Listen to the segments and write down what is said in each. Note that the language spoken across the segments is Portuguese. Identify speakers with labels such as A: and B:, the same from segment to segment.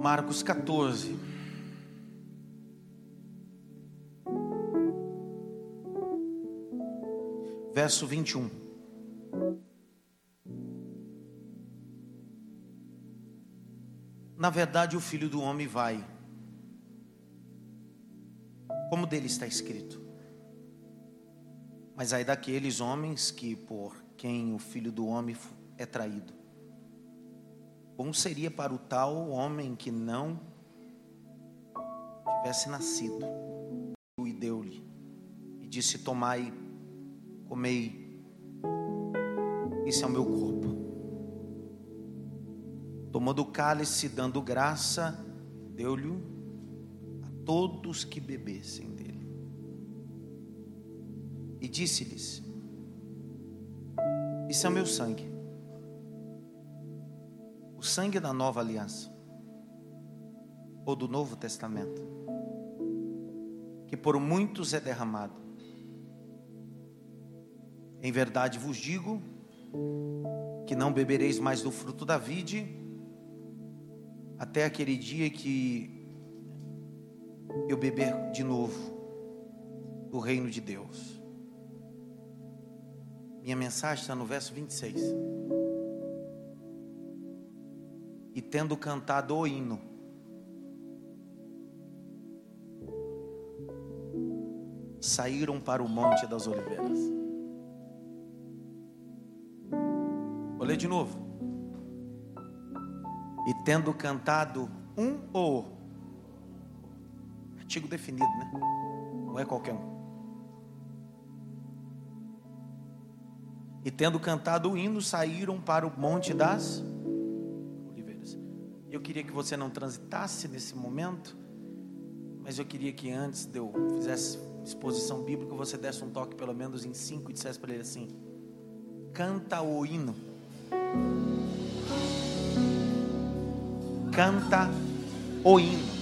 A: Marcos 14. Verso 21. Na verdade, o filho do homem vai, como dele está escrito. Mas aí daqueles homens que por quem o filho do homem é traído. Bom seria para o tal homem que não tivesse nascido. E deu-lhe, e disse: Tomai, comei, isso é o meu corpo. Tomou do cálice, dando graça, deu-lhe a todos que bebessem dele. E disse-lhes: Isso é o meu sangue sangue da nova aliança ou do Novo Testamento, que por muitos é derramado. Em verdade vos digo que não bebereis mais do fruto da vide até aquele dia que eu beber de novo do reino de Deus. Minha mensagem está no verso 26. E tendo cantado o hino, saíram para o Monte das Oliveiras. Vou ler de novo. E tendo cantado um ou artigo definido, né? Não é qualquer um. E tendo cantado o hino, saíram para o Monte das Oliveiras eu queria que você não transitasse nesse momento, mas eu queria que antes de eu fizesse exposição bíblica, você desse um toque pelo menos em cinco e dissesse para ele assim: canta o hino. Canta o hino.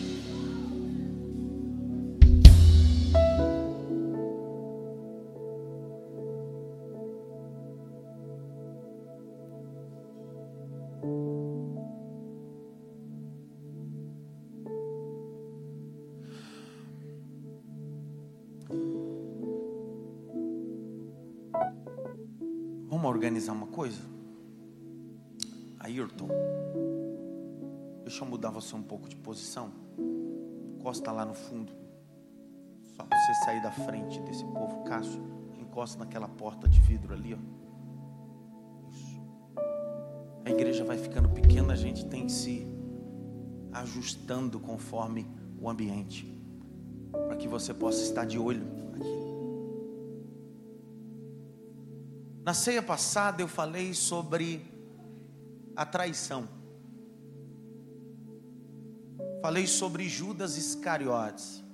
A: Coisa? Ayrton, deixa eu mudar você um pouco de posição. Encosta lá no fundo. Só você sair da frente desse povo. Cássio, encosta naquela porta de vidro ali, ó. Isso. A igreja vai ficando pequena, a gente tem que se ajustando conforme o ambiente. Para que você possa estar de olho Na ceia passada eu falei sobre a traição. Falei sobre Judas Iscariotes.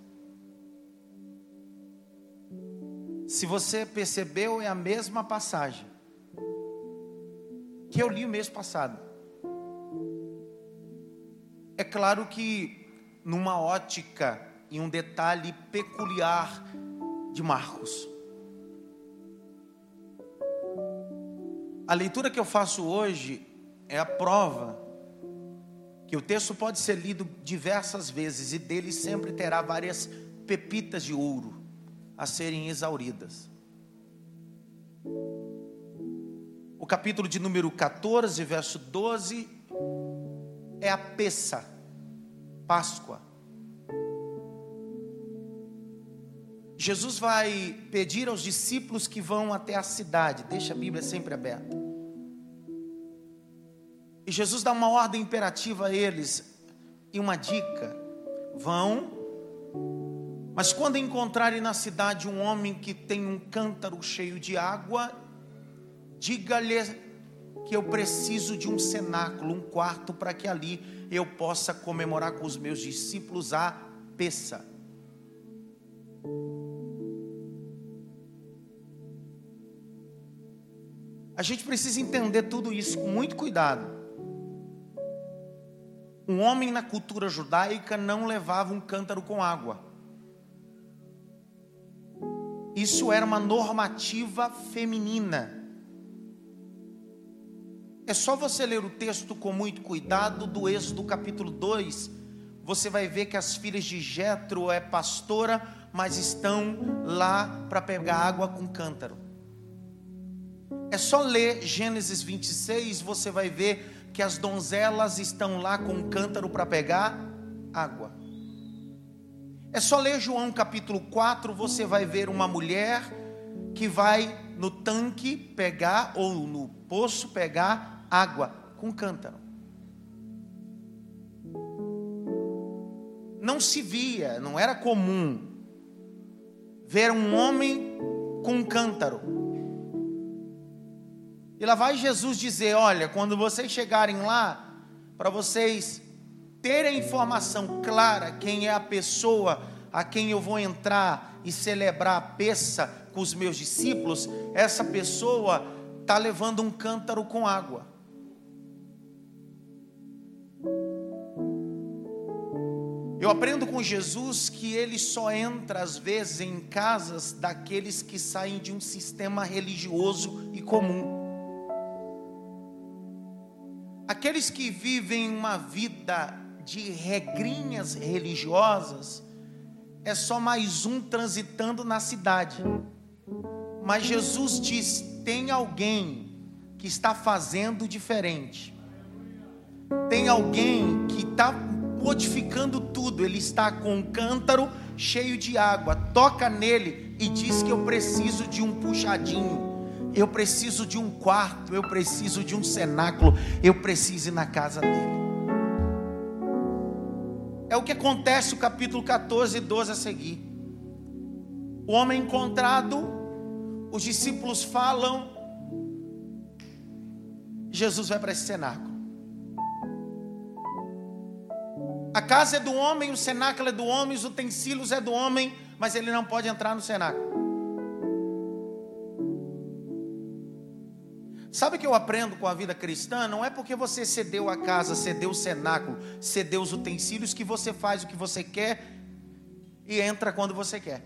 A: Se você percebeu, é a mesma passagem que eu li o mês passado. É claro que numa ótica e um detalhe peculiar de Marcos. A leitura que eu faço hoje é a prova que o texto pode ser lido diversas vezes e dele sempre terá várias pepitas de ouro a serem exauridas. O capítulo de número 14, verso 12, é a peça, Páscoa. Jesus vai pedir aos discípulos que vão até a cidade, deixa a Bíblia sempre aberta. E Jesus dá uma ordem imperativa a eles e uma dica: vão, mas quando encontrarem na cidade um homem que tem um cântaro cheio de água, diga-lhe que eu preciso de um cenáculo, um quarto, para que ali eu possa comemorar com os meus discípulos a peça. A gente precisa entender tudo isso com muito cuidado. Um homem na cultura judaica não levava um cântaro com água. Isso era uma normativa feminina. É só você ler o texto com muito cuidado do Êxodo capítulo 2. Você vai ver que as filhas de Jetro é pastora, mas estão lá para pegar água com cântaro. É só ler Gênesis 26, você vai ver que as donzelas estão lá com um cântaro para pegar água. É só ler João capítulo 4, você vai ver uma mulher que vai no tanque pegar ou no poço pegar água com cântaro. Não se via, não era comum ver um homem com um cântaro. E lá vai Jesus dizer: Olha, quando vocês chegarem lá, para vocês terem informação clara quem é a pessoa a quem eu vou entrar e celebrar a peça com os meus discípulos, essa pessoa está levando um cântaro com água. Eu aprendo com Jesus que ele só entra às vezes em casas daqueles que saem de um sistema religioso e comum. Aqueles que vivem uma vida de regrinhas religiosas, é só mais um transitando na cidade. Mas Jesus diz: tem alguém que está fazendo diferente, tem alguém que está modificando tudo, ele está com um cântaro cheio de água, toca nele e diz que eu preciso de um puxadinho. Eu preciso de um quarto, eu preciso de um cenáculo, eu preciso ir na casa dele. É o que acontece no capítulo 14 e 12 a seguir. O homem encontrado, os discípulos falam, Jesus vai para esse cenáculo. A casa é do homem, o cenáculo é do homem, os utensílios é do homem, mas ele não pode entrar no cenáculo. Sabe o que eu aprendo com a vida cristã? Não é porque você cedeu a casa, cedeu o cenáculo, cedeu os utensílios que você faz o que você quer e entra quando você quer.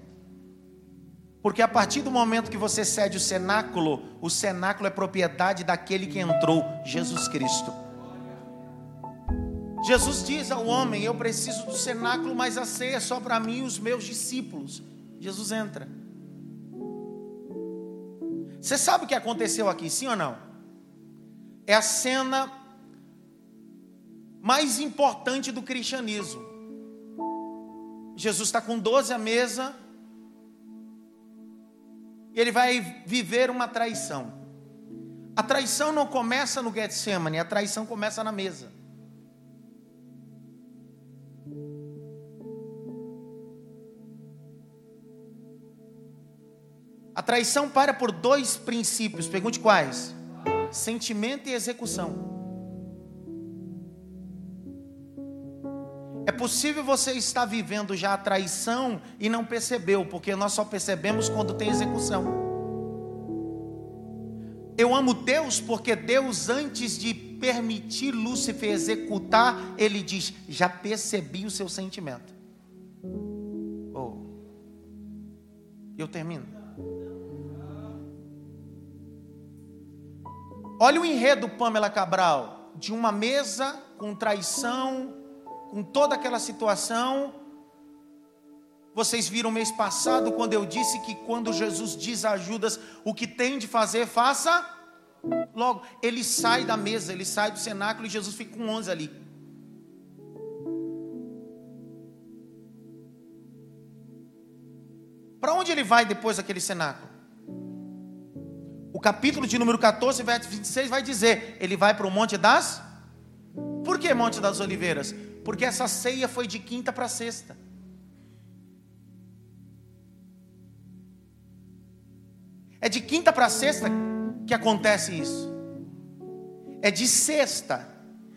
A: Porque a partir do momento que você cede o cenáculo, o cenáculo é propriedade daquele que entrou, Jesus Cristo. Jesus diz ao homem: Eu preciso do cenáculo, mas a ceia é só para mim e os meus discípulos. Jesus entra. Você sabe o que aconteceu aqui, sim ou não? É a cena mais importante do cristianismo. Jesus está com 12 à mesa e ele vai viver uma traição. A traição não começa no Getsemane, a traição começa na mesa. A traição para por dois princípios, pergunte quais: sentimento e execução. É possível você estar vivendo já a traição e não percebeu, porque nós só percebemos quando tem execução. Eu amo Deus porque Deus, antes de permitir Lúcifer executar, ele diz: Já percebi o seu sentimento. Oh. Eu termino. Olha o enredo, Pamela Cabral, de uma mesa com traição, com toda aquela situação. Vocês viram mês passado quando eu disse que quando Jesus diz a Judas o que tem de fazer, faça logo. Ele sai da mesa, ele sai do cenáculo e Jesus fica com 11 ali. Para onde ele vai depois daquele cenáculo? O capítulo de número 14, verso 26 vai dizer: ele vai para o Monte das. Por que Monte das Oliveiras? Porque essa ceia foi de quinta para sexta. É de quinta para sexta que acontece isso. É de sexta,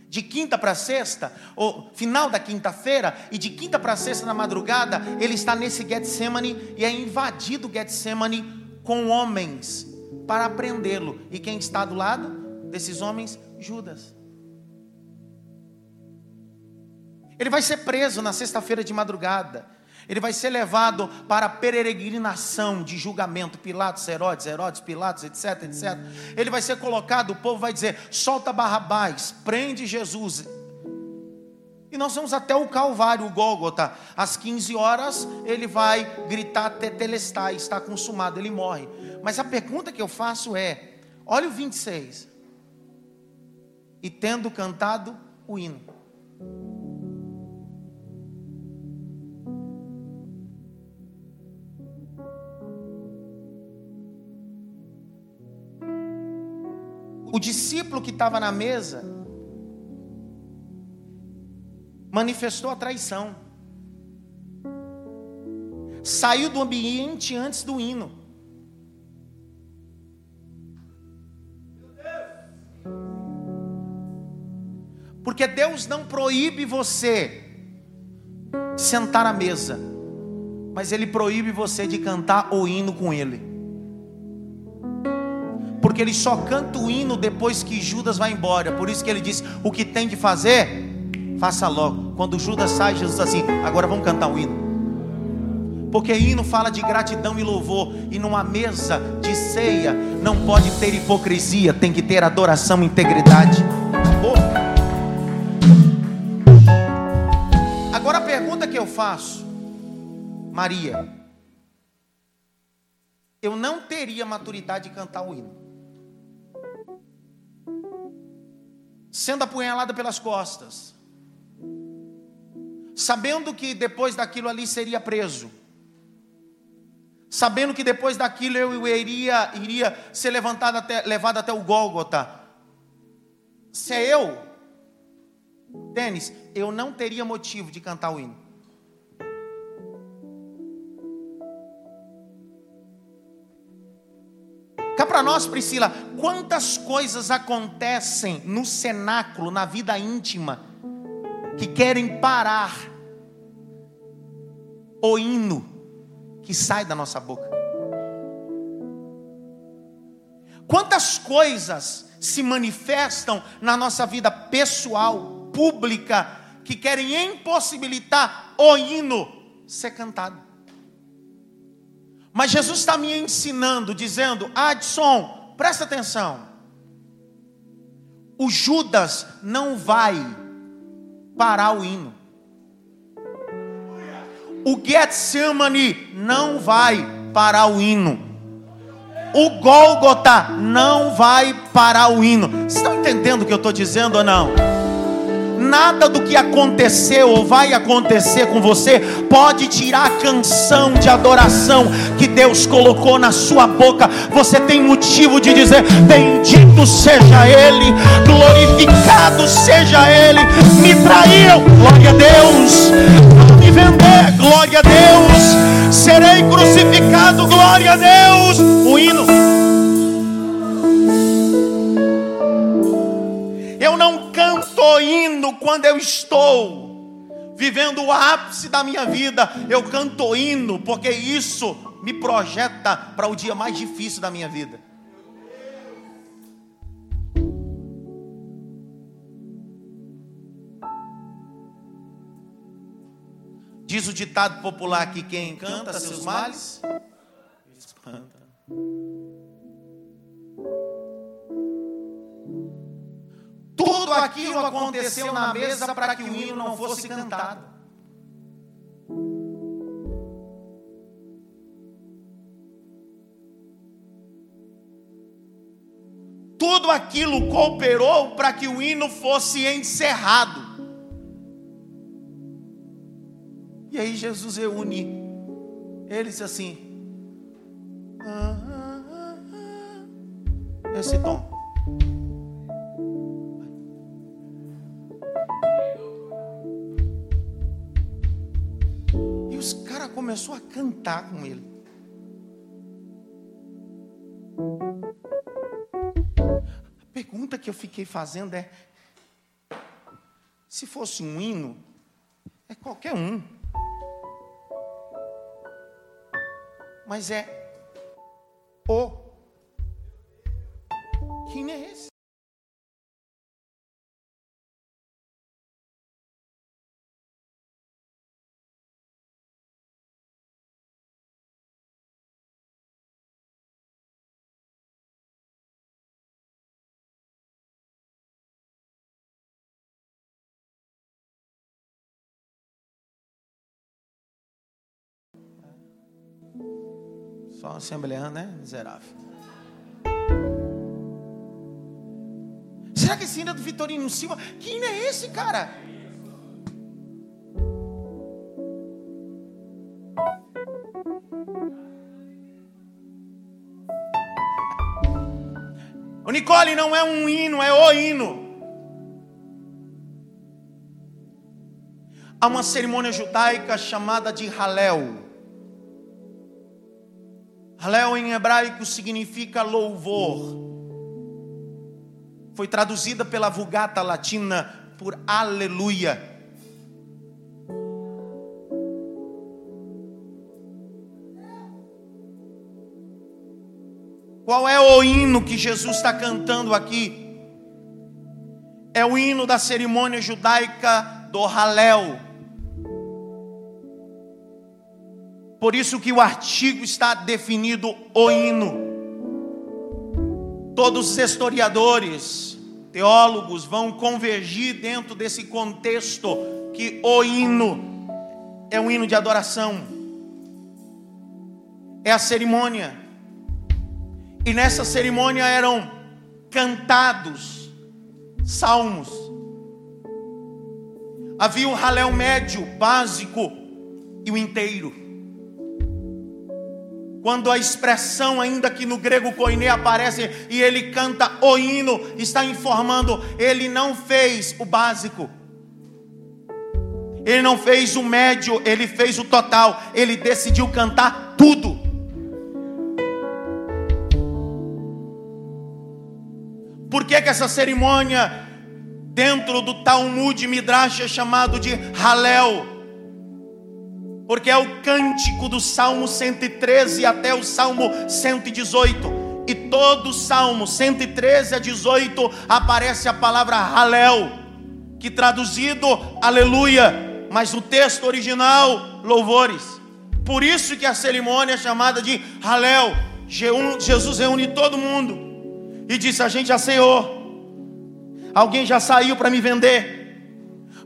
A: de quinta para sexta, ou final da quinta-feira, e de quinta para sexta na madrugada, ele está nesse Getsemane e é invadido Getsemane com homens para prendê-lo. E quem está do lado desses homens? Judas. Ele vai ser preso na sexta-feira de madrugada. Ele vai ser levado para a peregrinação de julgamento, Pilatos, Herodes, Herodes, Pilatos, etc, etc. Ele vai ser colocado, o povo vai dizer: solta Barrabás, prende Jesus. E nós vamos até o Calvário, o Gólgota. Às 15 horas, ele vai gritar Tetelestai, está consumado, ele morre. Mas a pergunta que eu faço é: olha o 26. E tendo cantado o hino. O discípulo que estava na mesa manifestou a traição. Saiu do ambiente antes do hino. Porque Deus não proíbe você de sentar à mesa, mas Ele proíbe você de cantar o hino com Ele porque ele só canta o hino depois que Judas vai embora. Por isso que ele diz: o que tem de fazer, faça logo. Quando Judas sai, Jesus assim: agora vamos cantar o hino. Porque hino fala de gratidão e louvor, e numa mesa de ceia não pode ter hipocrisia, tem que ter adoração e integridade. Agora a pergunta que eu faço, Maria, eu não teria maturidade de cantar o hino. sendo apunhalada pelas costas, sabendo que depois daquilo ali seria preso, sabendo que depois daquilo eu iria, iria ser levantado até, levado até o Gólgota. Se é eu, Denis, eu não teria motivo de cantar o hino. Cá para nós, Priscila, quantas coisas acontecem no cenáculo, na vida íntima, que querem parar o hino que sai da nossa boca. Quantas coisas se manifestam na nossa vida pessoal, pública, que querem impossibilitar o hino ser cantado. Mas Jesus está me ensinando, dizendo: Adson, presta atenção. O Judas não vai parar o hino. O Getsemane não vai parar o hino. O Gólgota não vai parar o hino. Vocês estão entendendo o que eu estou dizendo ou não? Nada do que aconteceu ou vai acontecer com você pode tirar a canção de adoração que Deus colocou na sua boca. Você tem motivo de dizer: Bendito seja Ele, glorificado seja Ele. Me traiu, glória a Deus. Me vender, glória a Deus. Serei crucificado, glória a Deus. O hino. Estou indo quando eu estou vivendo o ápice da minha vida, eu canto hino, porque isso me projeta para o dia mais difícil da minha vida. Diz o ditado popular que quem canta seus males espanta. Tudo aquilo aconteceu na mesa para que o hino não fosse cantado. Tudo aquilo cooperou para que o hino fosse encerrado. E aí Jesus reúne eles assim. Ah, ah, ah, esse tom. Começou a cantar com ele. A pergunta que eu fiquei fazendo é: se fosse um hino, é qualquer um. Mas é o. Quem é esse? Só assembleando, né? Miserável. Será que esse hino é do Vitorino Silva? Que hino é esse, cara? O Nicole não é um hino, é o hino. Há uma cerimônia judaica chamada de Halel. Halel em hebraico significa louvor. Foi traduzida pela Vulgata Latina por aleluia. Qual é o hino que Jesus está cantando aqui? É o hino da cerimônia judaica do Halel. Por isso que o artigo está definido o hino. Todos os historiadores, teólogos vão convergir dentro desse contexto que o hino é um hino de adoração. É a cerimônia. E nessa cerimônia eram cantados salmos. Havia o halel médio, básico e o inteiro. Quando a expressão, ainda que no grego koiné aparece e ele canta o hino, está informando, ele não fez o básico. Ele não fez o médio, ele fez o total. Ele decidiu cantar tudo. Por que, que essa cerimônia dentro do Talmud Midrash é chamado de Halel? Porque é o cântico do Salmo 113 até o Salmo 118. E todo Salmo 113 a 18 aparece a palavra Halel, que traduzido aleluia, mas o texto original louvores. Por isso que a cerimônia é chamada de Halel. Jesus reúne todo mundo e disse: A gente já ceou, alguém já saiu para me vender,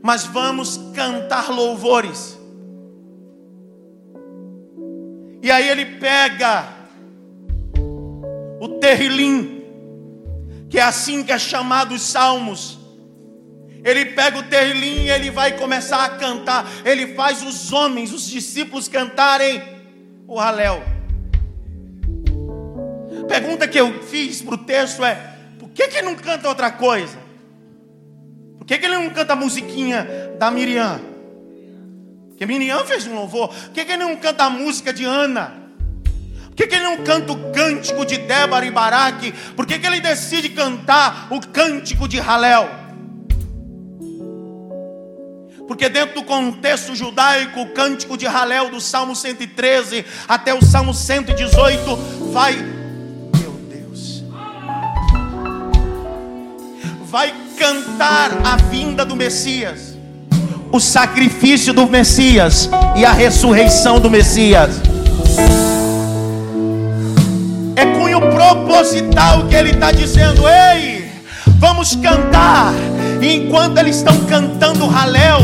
A: mas vamos cantar louvores E aí ele pega o terrilim, que é assim que é chamado os salmos. Ele pega o terrilim e ele vai começar a cantar. Ele faz os homens, os discípulos cantarem o Halel. Pergunta que eu fiz para o texto é: por que, que ele não canta outra coisa? Por que, que ele não canta a musiquinha da Miriam? Porque Miriam fez um louvor. Por que, que ele não canta a música de Ana? Por que, que ele não canta o cântico de Débora e Baraque? Por que, que ele decide cantar o cântico de Halel? Porque dentro do contexto judaico, o cântico de Halel do Salmo 113 até o Salmo 118 vai Meu Deus. Vai cantar a vinda do Messias o sacrifício do Messias e a ressurreição do Messias. É cunho proposital que ele está dizendo: ei, vamos cantar. E enquanto eles estão cantando Halel,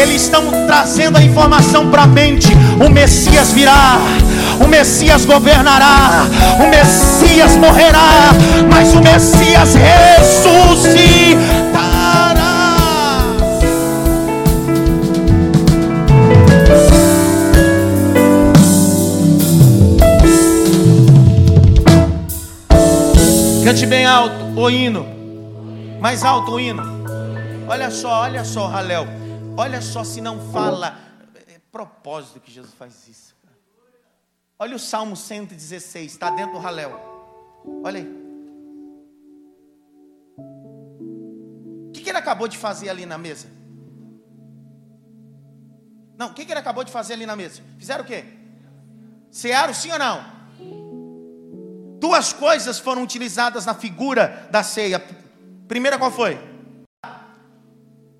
A: eles estão trazendo a informação para a mente: o Messias virá, o Messias governará, o Messias morrerá, mas o Messias ressuscitará. Cante bem alto o hino. Mais alto o hino. Olha só, olha só, Halel. Olha só se não fala. É propósito que Jesus faz isso. Olha o Salmo 116, está dentro do Halel. Olha aí. O que, que ele acabou de fazer ali na mesa? Não, o que, que ele acabou de fazer ali na mesa? Fizeram o quê? Cearam sim ou não? Duas coisas foram utilizadas na figura da ceia. Primeira qual foi?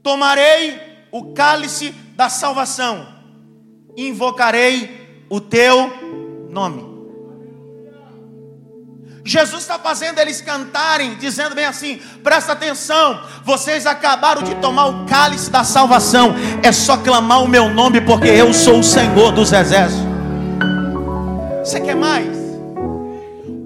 A: Tomarei o cálice da salvação, invocarei o teu nome. Jesus está fazendo eles cantarem, dizendo bem assim: presta atenção, vocês acabaram de tomar o cálice da salvação, é só clamar o meu nome, porque eu sou o Senhor dos exércitos. Você quer mais?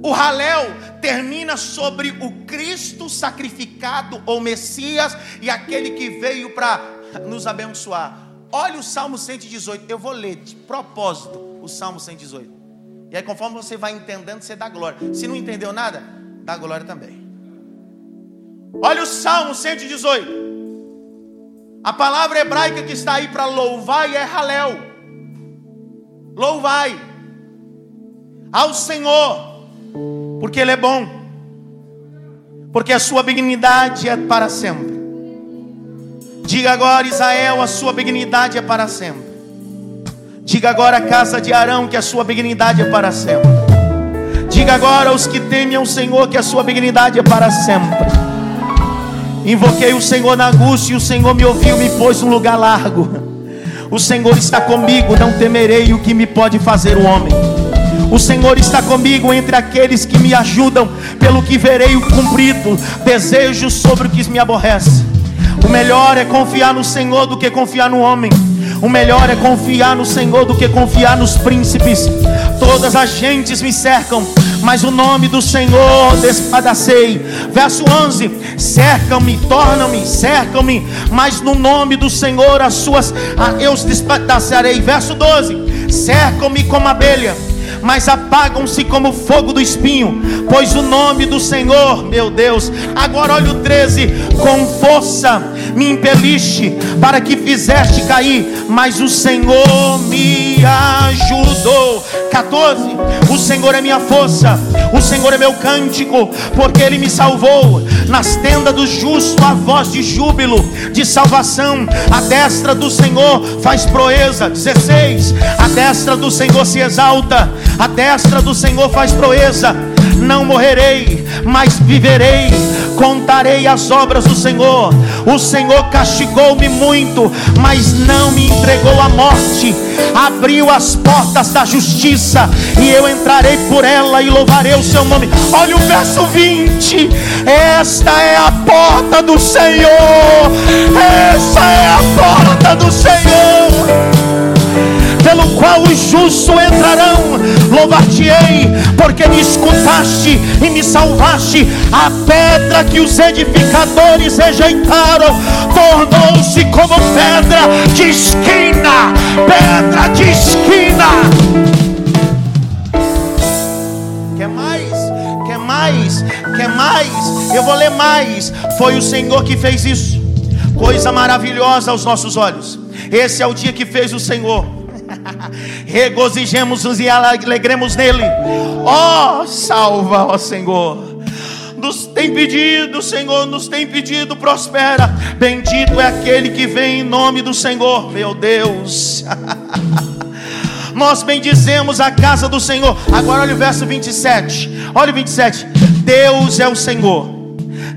A: O Halel termina sobre o Cristo sacrificado ou Messias e aquele que veio para nos abençoar. Olha o Salmo 118. Eu vou ler de propósito o Salmo 118. E aí, conforme você vai entendendo, você dá glória. Se não entendeu nada, dá glória também. Olha o Salmo 118. A palavra hebraica que está aí para louvar é Halel. Louvai ao Senhor, porque Ele é bom, porque a sua benignidade é para sempre. Diga agora, Israel, a sua benignidade é para sempre. Diga agora, casa de Arão, que a sua benignidade é para sempre. Diga agora aos que temem ao Senhor, que a sua benignidade é para sempre. Invoquei o Senhor na angústia e o Senhor me ouviu, me pôs num lugar largo. O Senhor está comigo, não temerei o que me pode fazer o homem. O Senhor está comigo entre aqueles que me ajudam, pelo que verei o cumprido, desejo sobre o que me aborrece. O melhor é confiar no Senhor do que confiar no homem. O melhor é confiar no Senhor do que confiar nos príncipes. Todas as gentes me cercam, mas o nome do Senhor despadacei. Verso 11: cercam-me, tornam-me, cercam-me, mas no nome do Senhor as suas eu os despedaçarei. Verso 12: cercam-me como abelha mas apagam-se como fogo do espinho, pois o nome do Senhor, meu Deus, agora olha o 13: com força me impeliste para que fizeste cair, mas o Senhor me ajudou. 14: O Senhor é minha força, o Senhor é meu cântico, porque Ele me salvou. Nas tendas do justo a voz de júbilo, de salvação, a destra do Senhor faz proeza. 16: A destra do Senhor se exalta, a destra do Senhor faz proeza. Não morrerei, mas viverei. Contarei as obras do Senhor. O Senhor castigou-me muito, mas não me entregou à morte. Abriu as portas da justiça e eu entrarei por ela e louvarei o seu nome. Olha o verso 20. Esta é a porta do Senhor. Esta é a porta do Senhor pelo qual os justos entrarão. Louvar-te-ei, porque me escutaste e me salvaste. A pedra que os edificadores rejeitaram tornou-se como pedra de esquina pedra de esquina. Quer mais? Quer mais? Quer mais? Eu vou ler mais. Foi o Senhor que fez isso. Coisa maravilhosa aos nossos olhos. Esse é o dia que fez o Senhor Regozijemos-nos e alegremos nele. Ó, oh, salva, ó oh Senhor. Nos tem pedido, Senhor, nos tem pedido, prospera. Bendito é aquele que vem em nome do Senhor, meu Deus. Nós bendizemos a casa do Senhor. Agora olha o verso 27. Olha o 27. Deus é o Senhor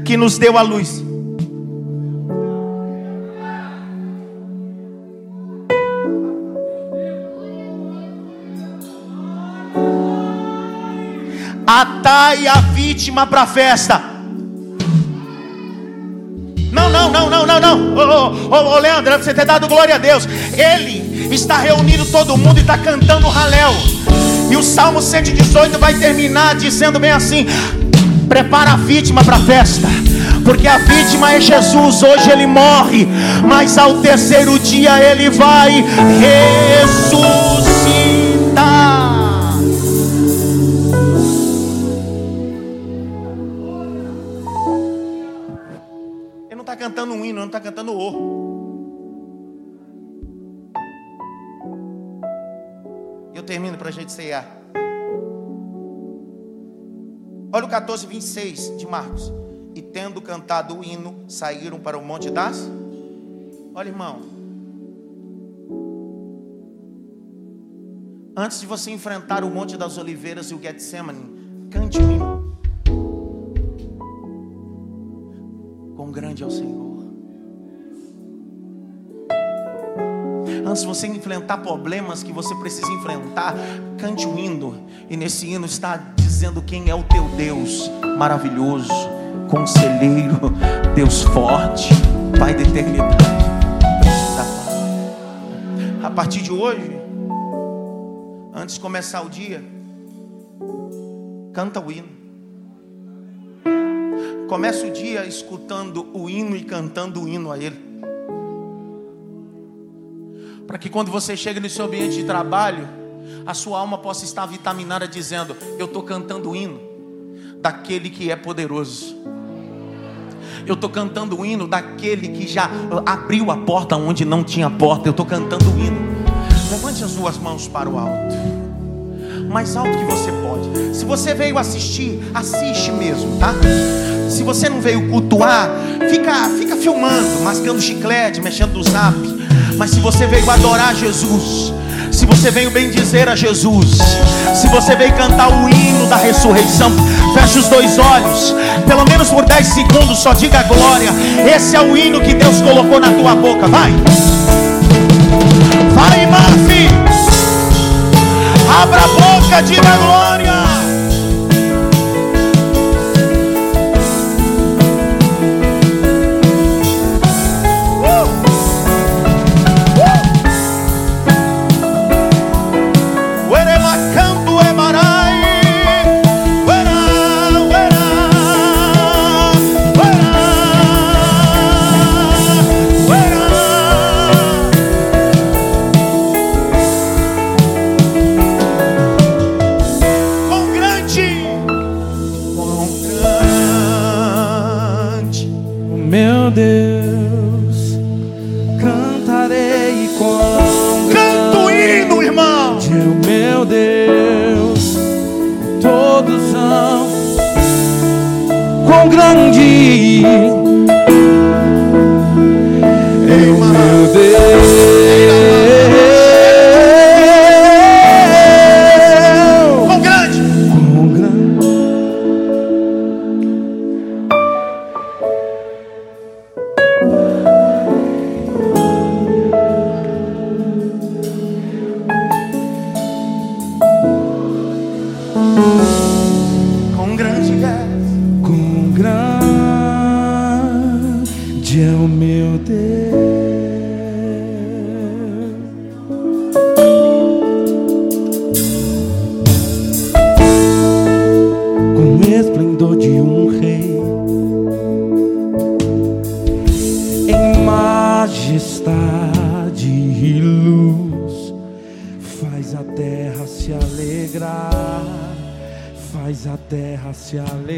A: que nos deu a luz atai a vítima para a festa. Não, não, não, não, não, não. Ô, Leandro, você ter dado glória a Deus. Ele está reunindo todo mundo e está cantando Halel. E o Salmo 118 vai terminar dizendo bem assim: prepara a vítima para a festa. Porque a vítima é Jesus, hoje ele morre, mas ao terceiro dia ele vai ressuscitar. Cantando um hino, não está cantando o. Eu termino para a gente ceiar. Olha o 14, 26 de Marcos. E tendo cantado o hino, saíram para o Monte das. Olha, irmão. Antes de você enfrentar o Monte das Oliveiras e o Getsemane, cante um hino. Quão grande é o Senhor. Antes de você enfrentar problemas que você precisa enfrentar, cante um hino. E nesse hino está dizendo quem é o teu Deus maravilhoso, conselheiro, Deus forte, Pai da eternidade. A partir de hoje, antes de começar o dia, Canta o hino. Começa o dia escutando o hino e cantando o hino a Ele. Para que quando você chega no seu ambiente de trabalho, a sua alma possa estar vitaminada dizendo: Eu estou cantando o hino daquele que é poderoso. Eu estou cantando o hino daquele que já abriu a porta onde não tinha porta. Eu estou cantando o hino. Levante as suas mãos para o alto. Mais alto que você pode. Se você veio assistir, assiste mesmo, tá? Se você não veio cultuar, fica, fica filmando, mascando chiclete, mexendo no zap. Mas se você veio adorar Jesus, se você veio bem dizer a Jesus, se você veio cantar o hino da ressurreição, feche os dois olhos, pelo menos por 10 segundos, só diga glória. Esse é o hino que Deus colocou na tua boca. Vai, boca,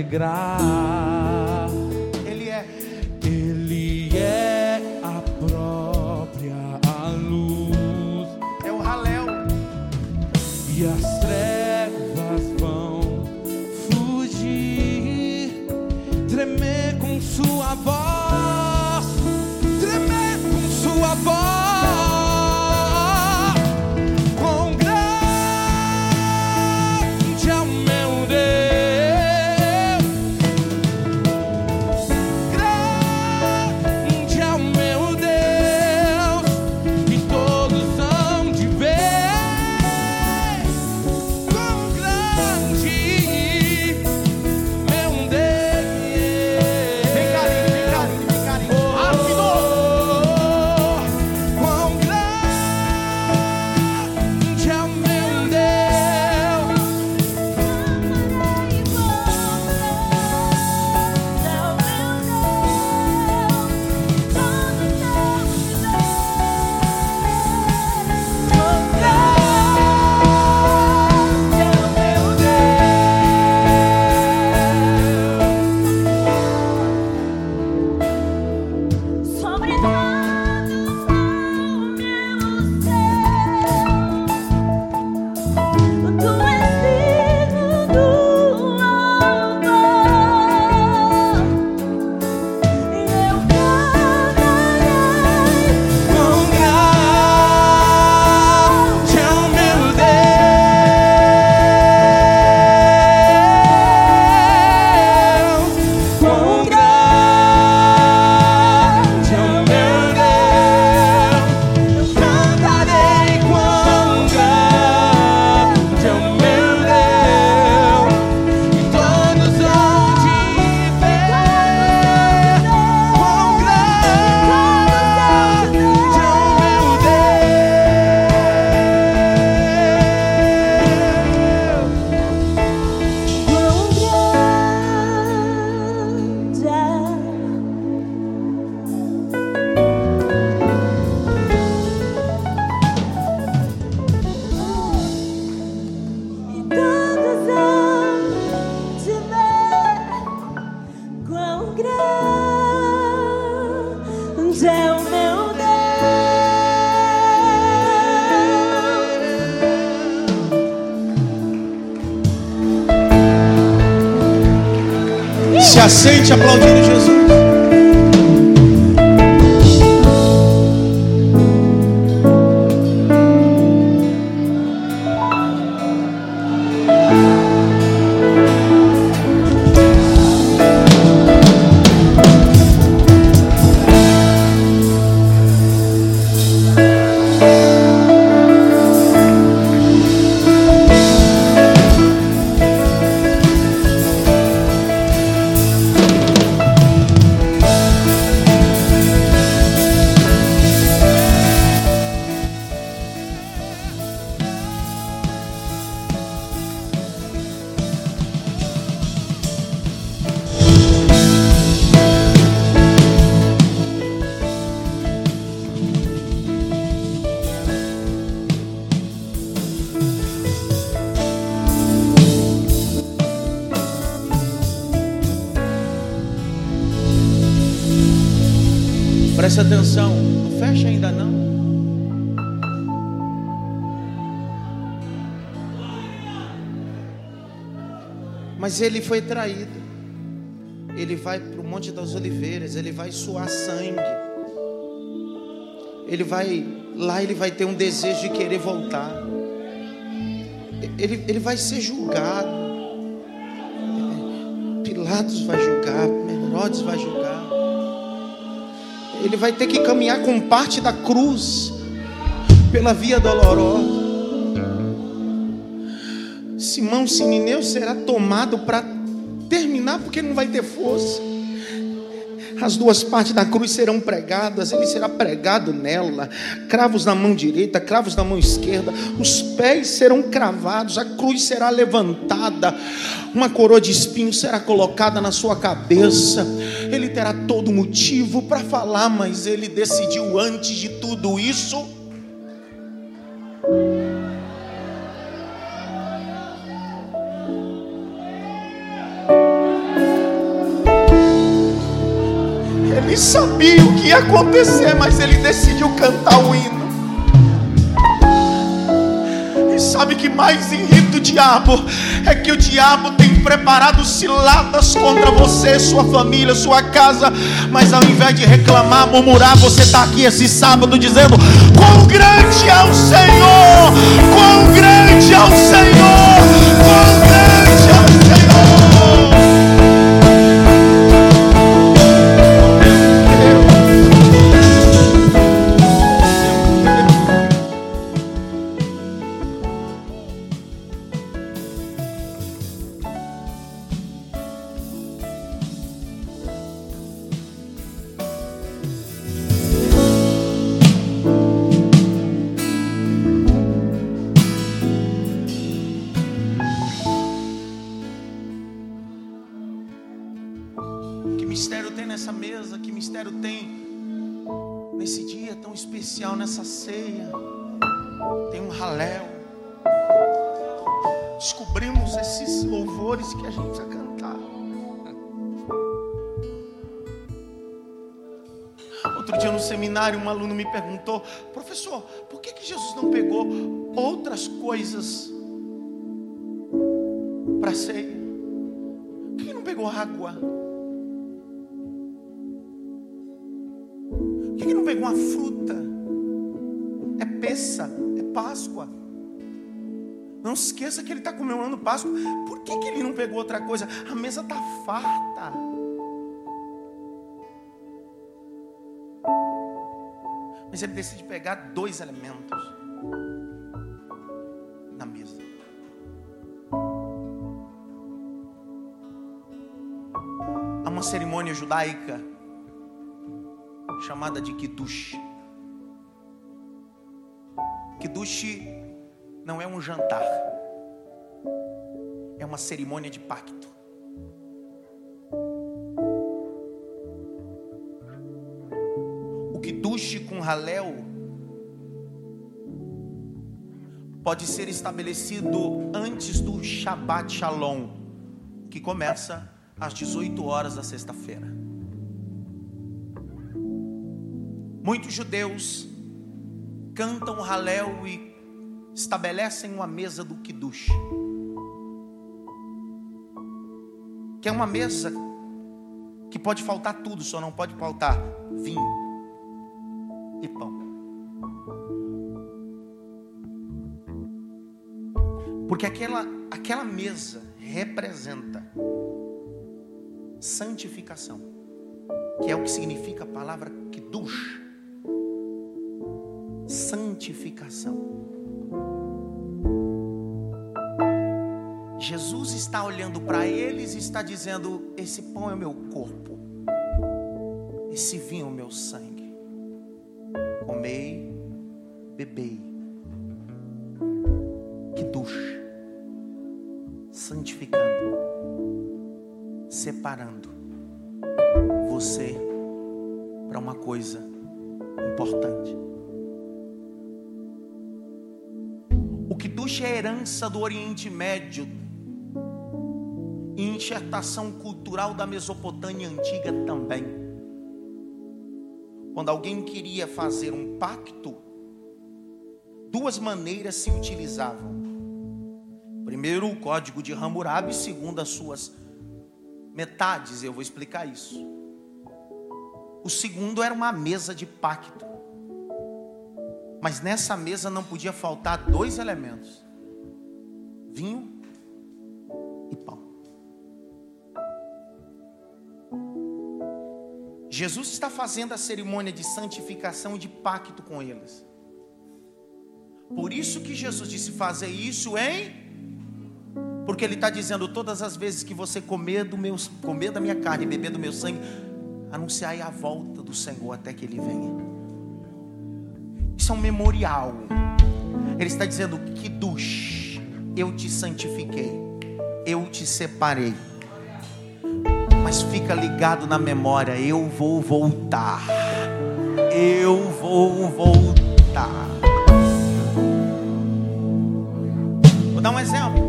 A: alegrar. Sente aplaudindo Preste atenção, não fecha ainda não. Mas ele foi traído. Ele vai para o Monte das Oliveiras, ele vai suar sangue. Ele vai lá, ele vai ter um desejo de querer voltar. Ele, ele vai ser julgado. Pilatos vai julgar, Herodes vai julgar. Ele vai ter que caminhar com parte da cruz pela via dolorosa. Simão Sinineu será tomado para terminar porque não vai ter força. As duas partes da cruz serão pregadas, ele será pregado nela, cravos na mão direita, cravos na mão esquerda, os pés serão cravados, a cruz será levantada, uma coroa de espinhos será colocada na sua cabeça. Ele terá todo motivo para falar, mas ele decidiu antes de tudo isso Sabia o que ia acontecer, mas ele decidiu cantar o hino. E sabe que mais irrita o diabo é que o diabo tem preparado ciladas contra você, sua família, sua casa, mas ao invés de reclamar, murmurar, você está aqui esse sábado dizendo: Quão grande é o Senhor! Quão grande é o Senhor! Quão grande seminário, um aluno me perguntou: professor, por que, que Jesus não pegou outras coisas para ceia? Por que não pegou água? Por que, que não pegou uma fruta? É peça, é Páscoa. Não esqueça que ele está comemorando Páscoa. Por que, que ele não pegou outra coisa? A mesa está farta. Mas ele decide pegar dois elementos na mesa. Há uma cerimônia judaica chamada de Kiddush. Kiddush não é um jantar, é uma cerimônia de pacto. Kiddush com Halel pode ser estabelecido antes do Shabbat Shalom, que começa às 18 horas da sexta-feira. Muitos judeus cantam Halel e estabelecem uma mesa do Kiddush. Que é uma mesa que pode faltar tudo, só não pode faltar vinho e pão. Porque aquela, aquela mesa representa santificação, que é o que significa a palavra kiddush, santificação. Jesus está olhando para eles e está dizendo: Esse pão é o meu corpo, esse vinho é o meu sangue. Comei, bebei, que duche, santificando, separando você para uma coisa importante. O que duche é herança do Oriente Médio e enxertação cultural da Mesopotâmia antiga também. Quando alguém queria fazer um pacto, duas maneiras se utilizavam. Primeiro, o código de Hammurabi, segundo as suas metades, eu vou explicar isso. O segundo era uma mesa de pacto. Mas nessa mesa não podia faltar dois elementos: vinho Jesus está fazendo a cerimônia de santificação e de pacto com eles. Por isso que Jesus disse fazer isso em porque ele está dizendo todas as vezes que você comer do meu, comer da minha carne e beber do meu sangue, anunciai a volta do Senhor até que ele venha. Isso é um memorial. Ele está dizendo que dos eu te santifiquei, eu te separei mas fica ligado na memória: eu vou voltar. Eu vou voltar. Vou dar um exemplo.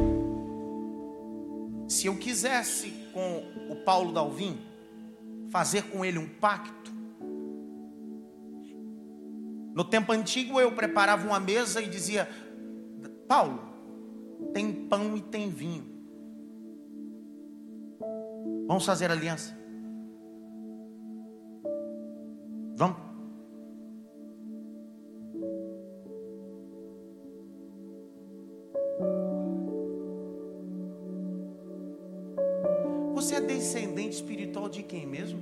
A: Se eu quisesse com o Paulo Dalvin fazer com ele um pacto, no tempo antigo eu preparava uma mesa e dizia: Paulo, tem pão e tem vinho. Vamos fazer aliança. Vamos. Você é descendente espiritual de quem mesmo?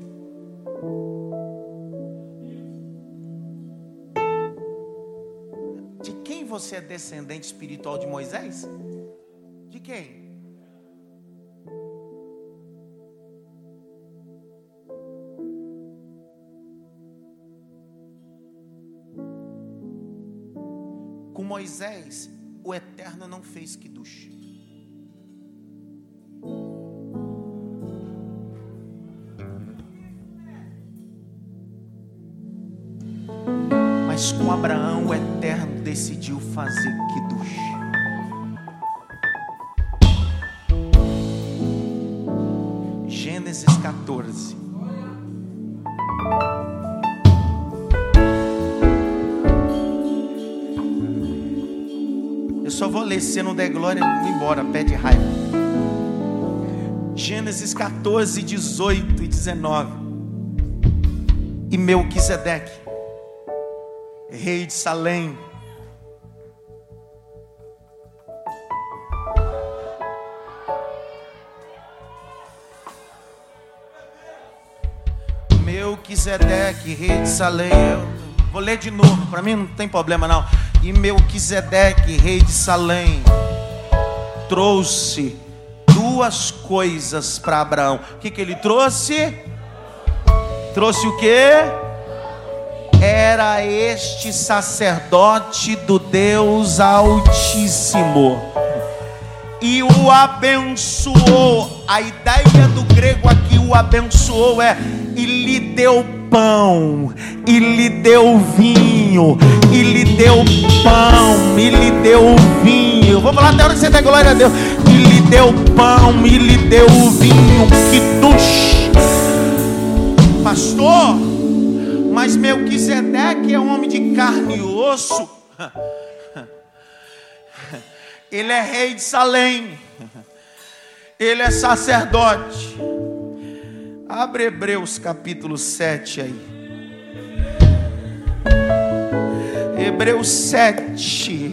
A: De quem você é descendente espiritual de Moisés? De quem? Moisés, o Eterno não fez Kiddush. Mas com Abraão, o Eterno decidiu fazer Kiddush. Gênesis 14. Só vou ler, se não der glória, vou embora, pede raiva. Gênesis 14, 18 e 19. E Melquisedeque, rei de Salém, Melquisedeque, rei de Salém, eu vou ler de novo, para mim não tem problema não. E Melquisedeque, rei de Salém, trouxe duas coisas para Abraão. O que, que ele trouxe? Trouxe o que? Era este sacerdote do Deus Altíssimo e o abençoou. A ideia do grego aqui, o abençoou, é e lhe deu pão, e lhe deu vinho, e lhe deu pão, e lhe deu vinho. Vamos lá, até que você der glória a Deus. E lhe deu pão, e lhe deu vinho. Que duche. Pastor, mas Melquisedeque é um homem de carne e osso. Ele é rei de Salém. Ele é sacerdote. Abre Hebreus capítulo 7 aí. Hebreus 7.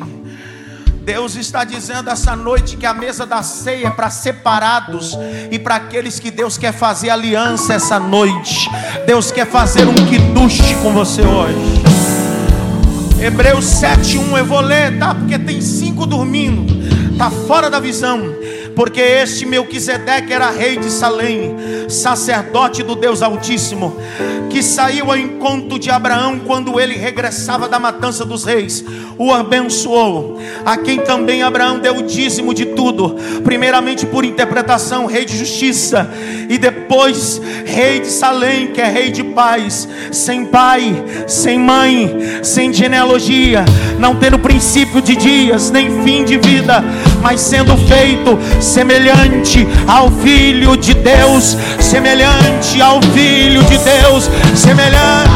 A: Deus está dizendo essa noite que a mesa da ceia é para separados e para aqueles que Deus quer fazer aliança essa noite. Deus quer fazer um quiduche com você hoje. Hebreus 7:1 eu vou ler, tá? Porque tem cinco dormindo, tá fora da visão porque este Melquisedeque era rei de Salém, sacerdote do Deus Altíssimo, que saiu ao encontro de Abraão quando ele regressava da matança dos reis, o abençoou, a quem também Abraão deu o dízimo de tudo, primeiramente por interpretação, rei de justiça, e depois rei de Salém, que é rei de paz, sem pai, sem mãe, sem genealogia, não tendo princípio de dias, nem fim de vida, mas sendo feito semelhante ao Filho de Deus, semelhante ao Filho de Deus, semelhante.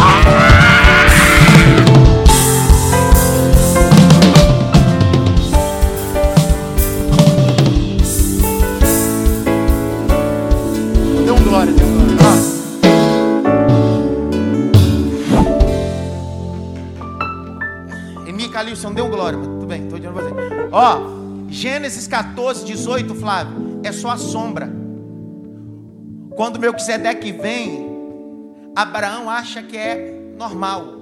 A: Calilson, dê um glória. Tudo bem, estou dizendo você. Ó. Gênesis 14, 18, Flávio, é só a sombra. Quando Melquisedeque vem, Abraão acha que é normal.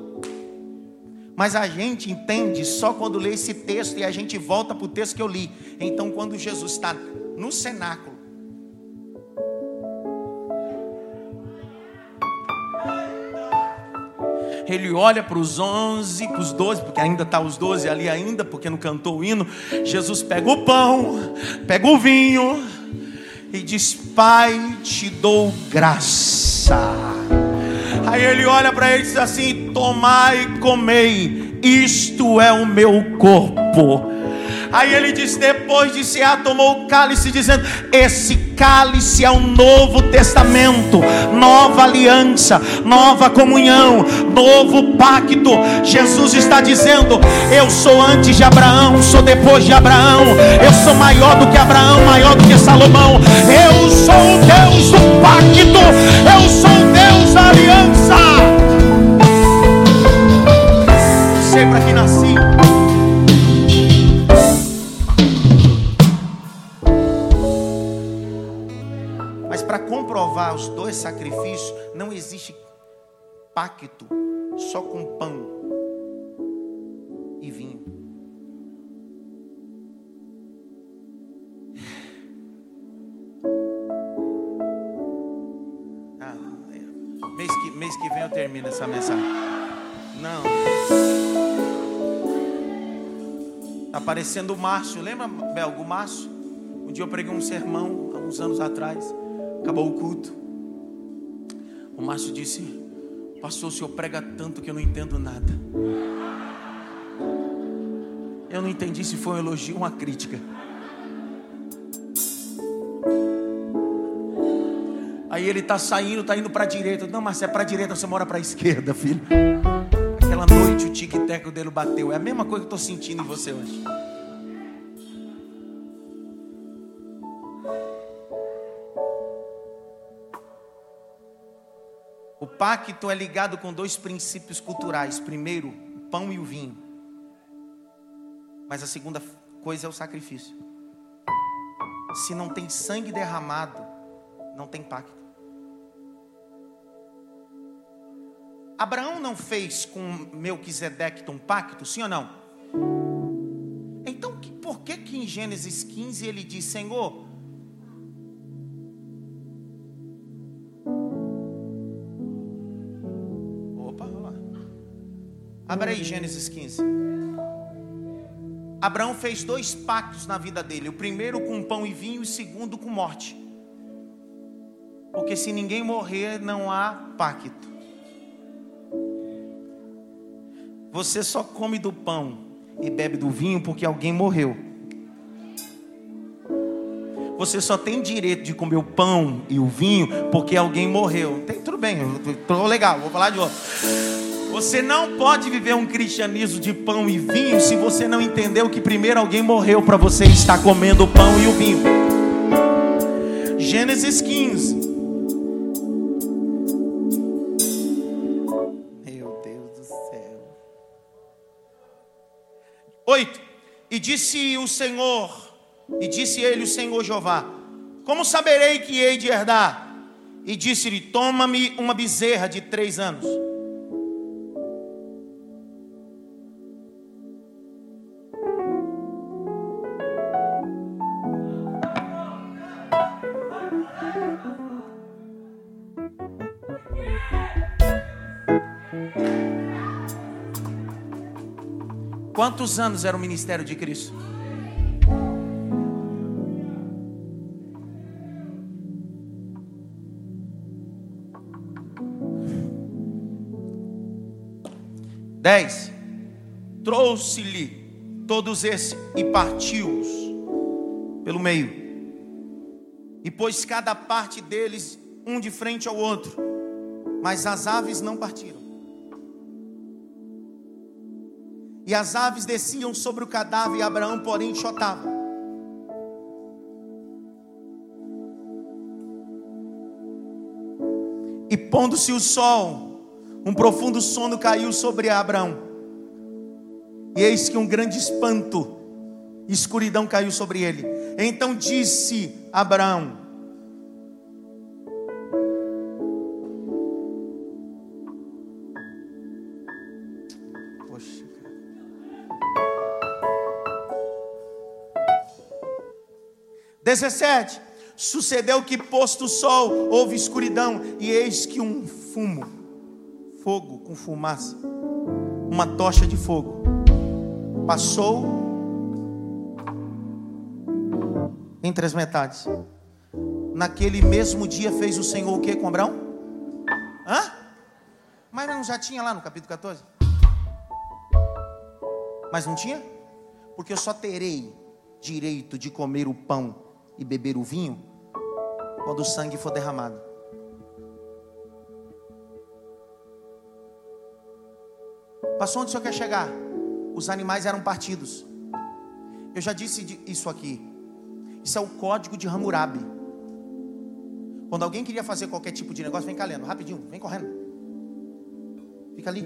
A: Mas a gente entende só quando lê esse texto e a gente volta para o texto que eu li. Então, quando Jesus está no cenáculo, ele olha para os onze, para os doze, porque ainda está os doze ali ainda, porque não cantou o hino. Jesus pega o pão, pega o vinho e diz: Pai, te dou graça. Aí ele olha para ele e diz assim: Tomai e comei, isto é o meu corpo Aí ele diz: depois de cear, tomou o cálice, dizendo: Esse cálice é o novo testamento, nova aliança, nova comunhão, novo pacto. Jesus está dizendo: Eu sou antes de Abraão, sou depois de Abraão, eu sou maior do que Abraão, maior do que Salomão. Eu sou o Deus do pacto, eu sou o Deus da aliança. Sei para que nasci. Comprovar os dois sacrifícios, não existe pacto só com pão e vinho. Ah, mês, que, mês que vem eu termino essa mensagem. Não. Está parecendo o Márcio. Lembra, Belgo, o Márcio? Um dia eu preguei um sermão, há uns anos atrás. Acabou o culto. O Márcio disse: Pastor, o senhor prega tanto que eu não entendo nada. Eu não entendi se foi um elogio ou uma crítica. Aí ele está saindo, está indo para a direita. Não, se é para a direita, você mora para a esquerda, filho. Aquela noite o tic-tac dele bateu. É a mesma coisa que eu estou sentindo em você hoje. Pacto é ligado com dois princípios culturais. Primeiro, o pão e o vinho. Mas a segunda coisa é o sacrifício. Se não tem sangue derramado, não tem pacto. Abraão não fez com Melquisedeque um pacto, sim ou não? Então, por que que em Gênesis 15 ele diz, Senhor, Abra aí Gênesis 15. Abraão fez dois pactos na vida dele: o primeiro com pão e vinho, e o segundo com morte. Porque se ninguém morrer, não há pacto. Você só come do pão e bebe do vinho porque alguém morreu. Você só tem direito de comer o pão e o vinho porque alguém morreu. Tem, tudo bem, estou legal, vou falar de outro. Você não pode viver um cristianismo de pão e vinho se você não entendeu que primeiro alguém morreu para você estar comendo o pão e o vinho. Gênesis 15. Meu Deus do céu. 8. E disse o Senhor, e disse ele o Senhor Jeová: Como saberei que hei de herdar? E disse-lhe: Toma-me uma bezerra de três anos Quantos anos era o ministério de Cristo? Dez. Trouxe-lhe todos esses e partiu-os pelo meio. E pôs cada parte deles um de frente ao outro. Mas as aves não partiram. E as aves desciam sobre o cadáver, e Abraão, porém, enxotava. E pondo-se o sol, um profundo sono caiu sobre Abraão. E eis que um grande espanto, escuridão caiu sobre ele. Então disse Abraão: 17. Sucedeu que, posto o sol, houve escuridão, e eis que um fumo, fogo com fumaça, uma tocha de fogo, passou entre as metades. Naquele mesmo dia fez o Senhor o que com Abraão? Hã? Mas não já tinha lá no capítulo 14? Mas não tinha? Porque eu só terei direito de comer o pão e beber o vinho quando o sangue for derramado. Passou onde o senhor quer chegar? Os animais eram partidos. Eu já disse isso aqui. Isso é o código de Hammurabi. Quando alguém queria fazer qualquer tipo de negócio, vem cá lendo, rapidinho, vem correndo. Fica ali.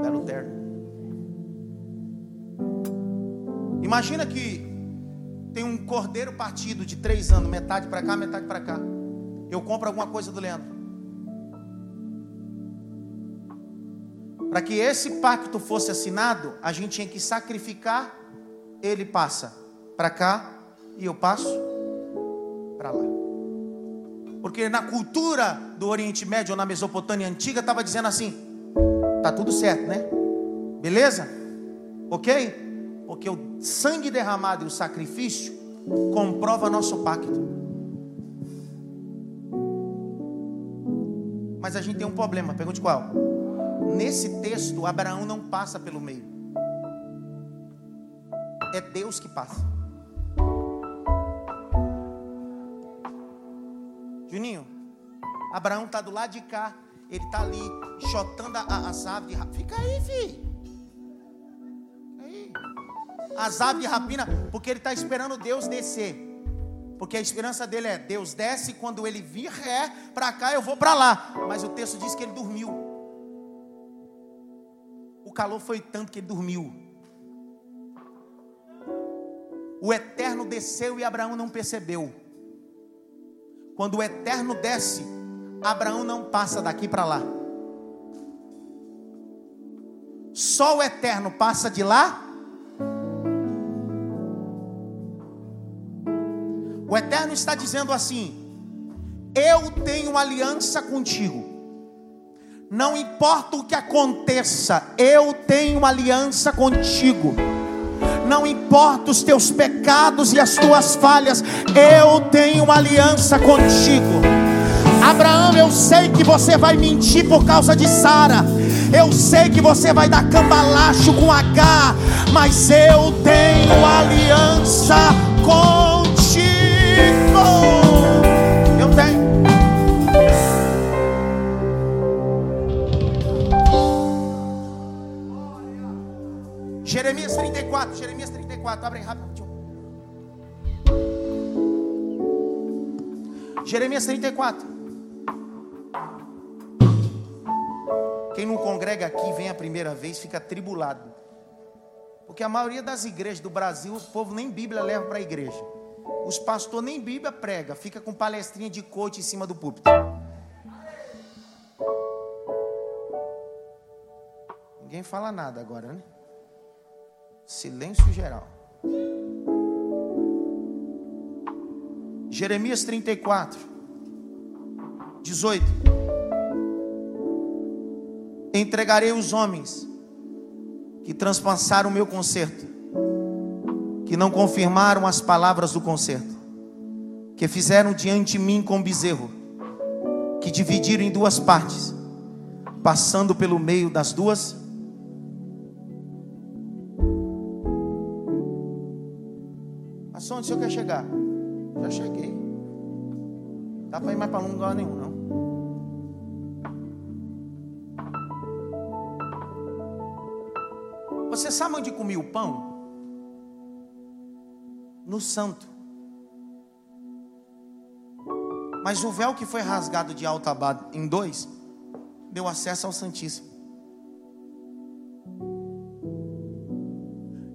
A: Belo terno. Imagina que tem um cordeiro partido de três anos, metade para cá, metade para cá. Eu compro alguma coisa do Leandro. Para que esse pacto fosse assinado, a gente tinha que sacrificar. Ele passa para cá e eu passo para lá. Porque na cultura do Oriente Médio ou na Mesopotâmia antiga estava dizendo assim: Tá tudo certo, né? Beleza? Ok? Porque o sangue derramado e o sacrifício comprova nosso pacto. Mas a gente tem um problema, pergunte qual? Nesse texto, Abraão não passa pelo meio. É Deus que passa. Juninho, Abraão está do lado de cá ele está ali chotando as aves de rapina. Fica aí, filho. Aí. As aves de rapina, porque ele está esperando Deus descer. Porque a esperança dele é: Deus desce, quando ele vir é para cá, eu vou para lá. Mas o texto diz que ele dormiu. O calor foi tanto que ele dormiu. O eterno desceu e Abraão não percebeu. Quando o eterno desce, Abraão não passa daqui para lá. Só o eterno passa de lá. O eterno está dizendo assim: Eu tenho aliança contigo. Não importa o que aconteça, eu tenho aliança contigo. Não importa os teus pecados e as tuas falhas, eu tenho aliança contigo. Abraão, eu sei que você vai mentir por causa de Sara. Eu sei que você vai dar cambalacho com H, mas eu tenho aliança contigo. Eu tenho. Jeremias 34, Jeremias 34, abre rápido. Jeremias 34. Congrega aqui, vem a primeira vez, fica tribulado. Porque a maioria das igrejas do Brasil, o povo nem Bíblia leva para a igreja. Os pastores nem Bíblia prega, fica com palestrinha de coach em cima do púlpito. Ninguém fala nada agora, né? Silêncio geral. Jeremias 34, 18. Entregarei os homens que transpassaram o meu conserto, que não confirmaram as palavras do conserto, que fizeram diante de mim com bezerro, que dividiram em duas partes, passando pelo meio das duas. Mas onde o senhor quer chegar? Já cheguei. Dá para ir mais para lugar nenhum, não. Você sabe onde comia o pão? No santo. Mas o véu que foi rasgado de alta em dois, deu acesso ao Santíssimo.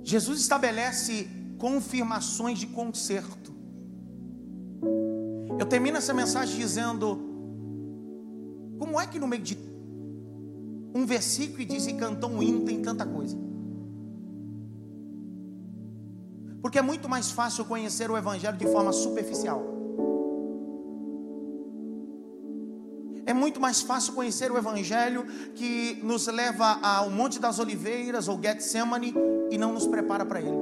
A: Jesus estabelece confirmações de conserto. Eu termino essa mensagem dizendo: como é que no meio de um versículo diz e cantou um hino tem tanta coisa? Porque é muito mais fácil conhecer o Evangelho de forma superficial. É muito mais fácil conhecer o Evangelho que nos leva ao Monte das Oliveiras ou Getsemane e não nos prepara para ele.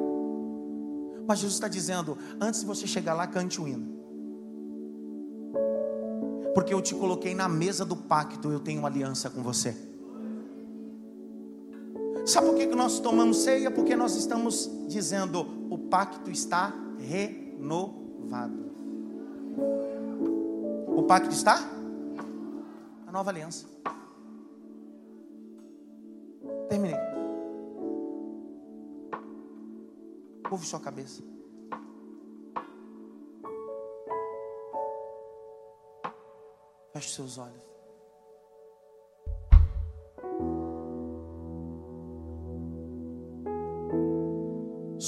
A: Mas Jesus está dizendo: antes de você chegar lá, cante o hino porque eu te coloquei na mesa do pacto, eu tenho uma aliança com você. Sabe por que nós tomamos ceia? Porque nós estamos dizendo: o pacto está renovado. O pacto está? A nova aliança. Terminei. Ouve sua cabeça. Feche seus olhos.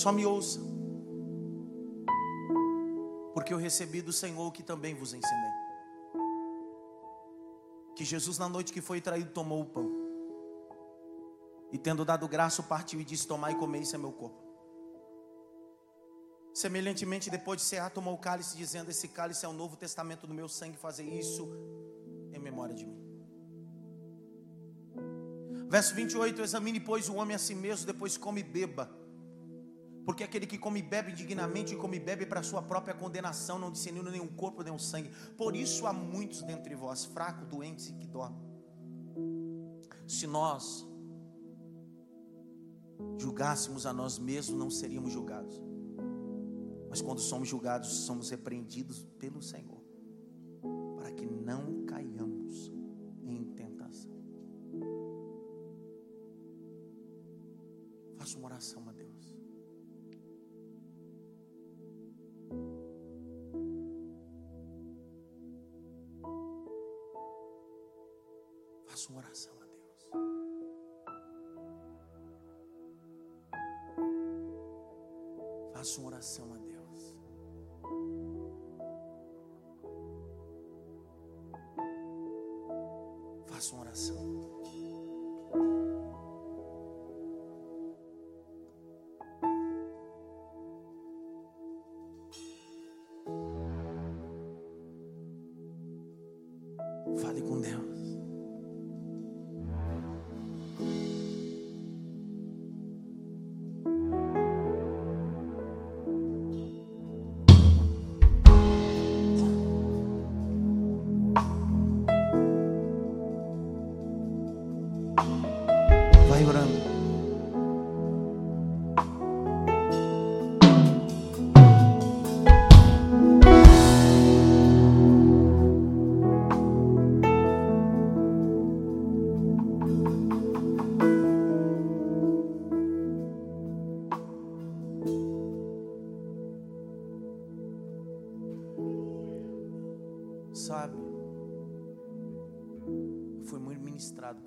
A: Só me ouça. Porque eu recebi do Senhor que também vos ensinei. Que Jesus, na noite que foi traído, tomou o pão. E tendo dado graça, partiu e disse: Tomai e comei, isso é meu corpo. Semelhantemente, depois de cear, tomou o cálice, dizendo: Esse cálice é o novo testamento do meu sangue, fazer isso em memória de mim. Verso 28: Examine, pois, o homem a si mesmo, depois come e beba. Porque aquele que come e bebe indignamente, come e bebe para sua própria condenação, não discernindo nenhum corpo, nem um sangue. Por isso há muitos dentre vós, fracos, doentes e que dormem. Se nós julgássemos a nós mesmos, não seríamos julgados. Mas quando somos julgados, somos repreendidos pelo Senhor, para que não caiamos em tentação. Faça uma oração a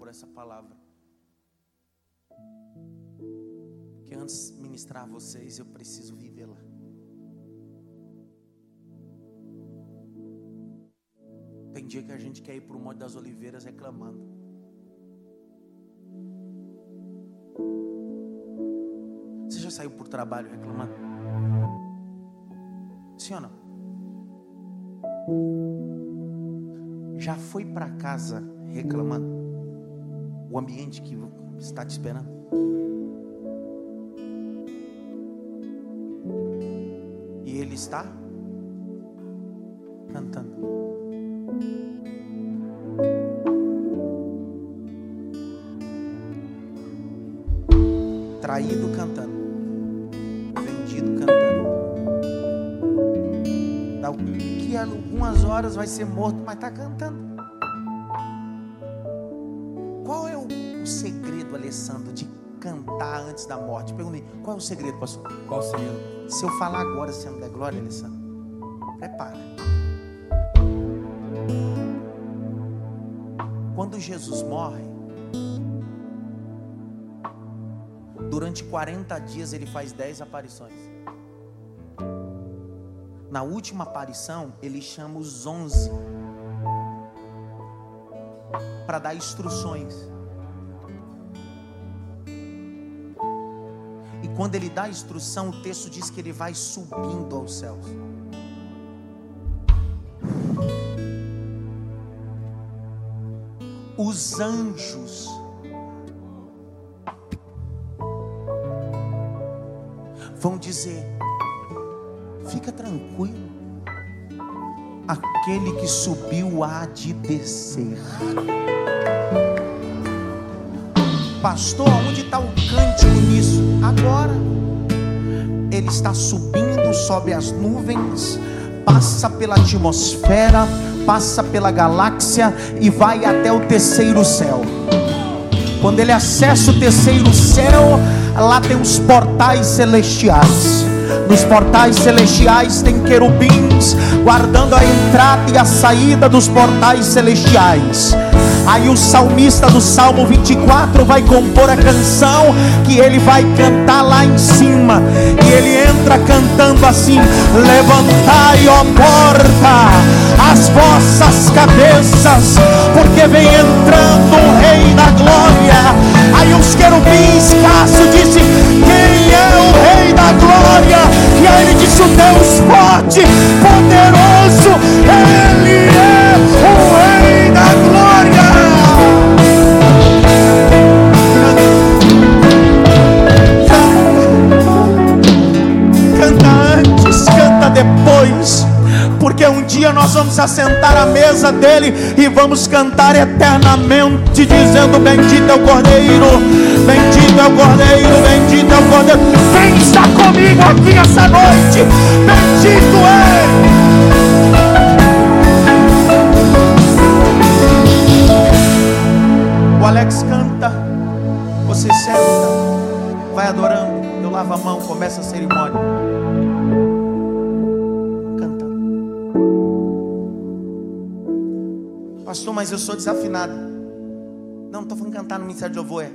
A: por essa palavra. que antes de ministrar a vocês, eu preciso vivê-la. Tem dia que a gente quer ir para o Monte das Oliveiras reclamando. Você já saiu por trabalho reclamando? Sim ou não? Já foi para casa reclamando? O ambiente que está te esperando? E ele está cantando. Traído cantando. Vendido cantando. Daqui a algumas horas vai ser morto, mas está cantando. Antes da morte? Perguntei, qual é o segredo, pastor?
B: Qual o segredo?
A: Se eu falar agora, você não der glória, Alessandro, prepara. Quando Jesus morre, durante 40 dias ele faz 10 aparições. Na última aparição, ele chama os 11 para dar instruções. Quando ele dá a instrução, o texto diz que ele vai subindo aos céus. Os anjos vão dizer: fica tranquilo, aquele que subiu há de descer. Pastor, onde está o cântico nisso? Agora, ele está subindo, sobe as nuvens, passa pela atmosfera, passa pela galáxia e vai até o terceiro céu. Quando ele acessa o terceiro céu, lá tem os portais celestiais. Nos portais celestiais tem querubins guardando a entrada e a saída dos portais celestiais. Aí o salmista do Salmo 24 vai compor a canção que ele vai cantar lá em cima. E ele entra cantando assim: Levantai, ó porta, as vossas cabeças, porque vem entrando o Rei da Glória. Aí os querubins, Cássio disse: Quem é o Rei da Glória? E aí ele disse: O Deus forte, poderoso, Ele dia nós vamos assentar à mesa dele e vamos cantar eternamente, dizendo: Bendito é o Cordeiro, bendito é o Cordeiro, bendito é o Cordeiro. Quem está comigo aqui essa noite? Bendito é. O Alex canta, você senta, vai adorando, eu lavo a mão, começa a cerimônia. Mas eu sou desafinado. Não, não estou falando cantar no ministério de louvor. É,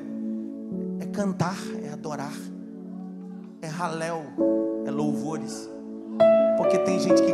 A: é cantar, é adorar. É raléu, é louvores. Porque tem gente que